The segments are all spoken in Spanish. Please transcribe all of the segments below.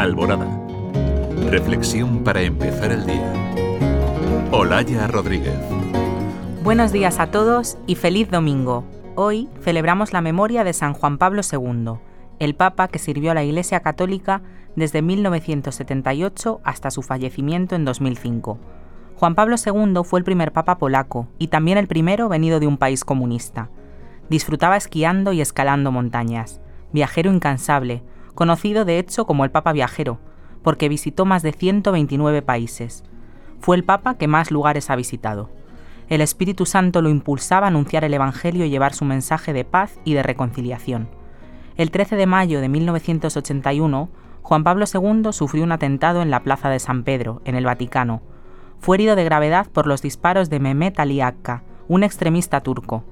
Alborada. Reflexión para empezar el día. Olaya Rodríguez. Buenos días a todos y feliz domingo. Hoy celebramos la memoria de San Juan Pablo II, el Papa que sirvió a la Iglesia Católica desde 1978 hasta su fallecimiento en 2005. Juan Pablo II fue el primer Papa polaco y también el primero venido de un país comunista. Disfrutaba esquiando y escalando montañas, viajero incansable, conocido de hecho como el Papa Viajero, porque visitó más de 129 países. Fue el Papa que más lugares ha visitado. El Espíritu Santo lo impulsaba a anunciar el Evangelio y llevar su mensaje de paz y de reconciliación. El 13 de mayo de 1981, Juan Pablo II sufrió un atentado en la Plaza de San Pedro, en el Vaticano. Fue herido de gravedad por los disparos de Mehmet Ali Akka, un extremista turco.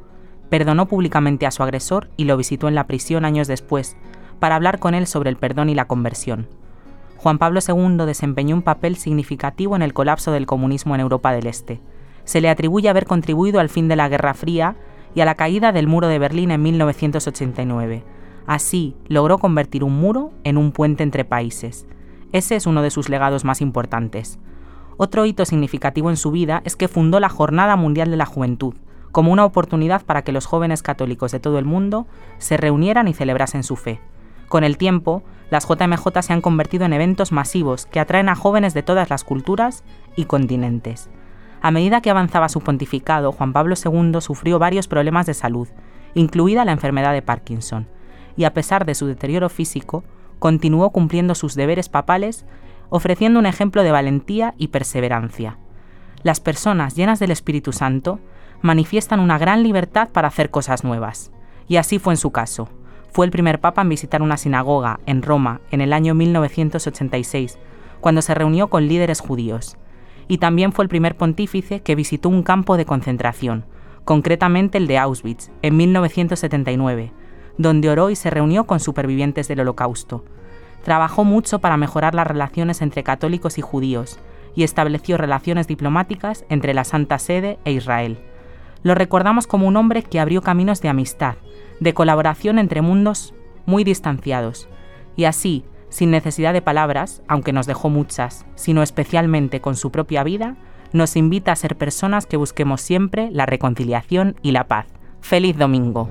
Perdonó públicamente a su agresor y lo visitó en la prisión años después, para hablar con él sobre el perdón y la conversión. Juan Pablo II desempeñó un papel significativo en el colapso del comunismo en Europa del Este. Se le atribuye haber contribuido al fin de la Guerra Fría y a la caída del muro de Berlín en 1989. Así, logró convertir un muro en un puente entre países. Ese es uno de sus legados más importantes. Otro hito significativo en su vida es que fundó la Jornada Mundial de la Juventud, como una oportunidad para que los jóvenes católicos de todo el mundo se reunieran y celebrasen su fe. Con el tiempo, las JMJ se han convertido en eventos masivos que atraen a jóvenes de todas las culturas y continentes. A medida que avanzaba su pontificado, Juan Pablo II sufrió varios problemas de salud, incluida la enfermedad de Parkinson, y a pesar de su deterioro físico, continuó cumpliendo sus deberes papales, ofreciendo un ejemplo de valentía y perseverancia. Las personas llenas del Espíritu Santo manifiestan una gran libertad para hacer cosas nuevas, y así fue en su caso. Fue el primer papa en visitar una sinagoga en Roma en el año 1986, cuando se reunió con líderes judíos. Y también fue el primer pontífice que visitó un campo de concentración, concretamente el de Auschwitz, en 1979, donde oró y se reunió con supervivientes del Holocausto. Trabajó mucho para mejorar las relaciones entre católicos y judíos y estableció relaciones diplomáticas entre la Santa Sede e Israel. Lo recordamos como un hombre que abrió caminos de amistad, de colaboración entre mundos muy distanciados, y así, sin necesidad de palabras, aunque nos dejó muchas, sino especialmente con su propia vida, nos invita a ser personas que busquemos siempre la reconciliación y la paz. ¡Feliz domingo!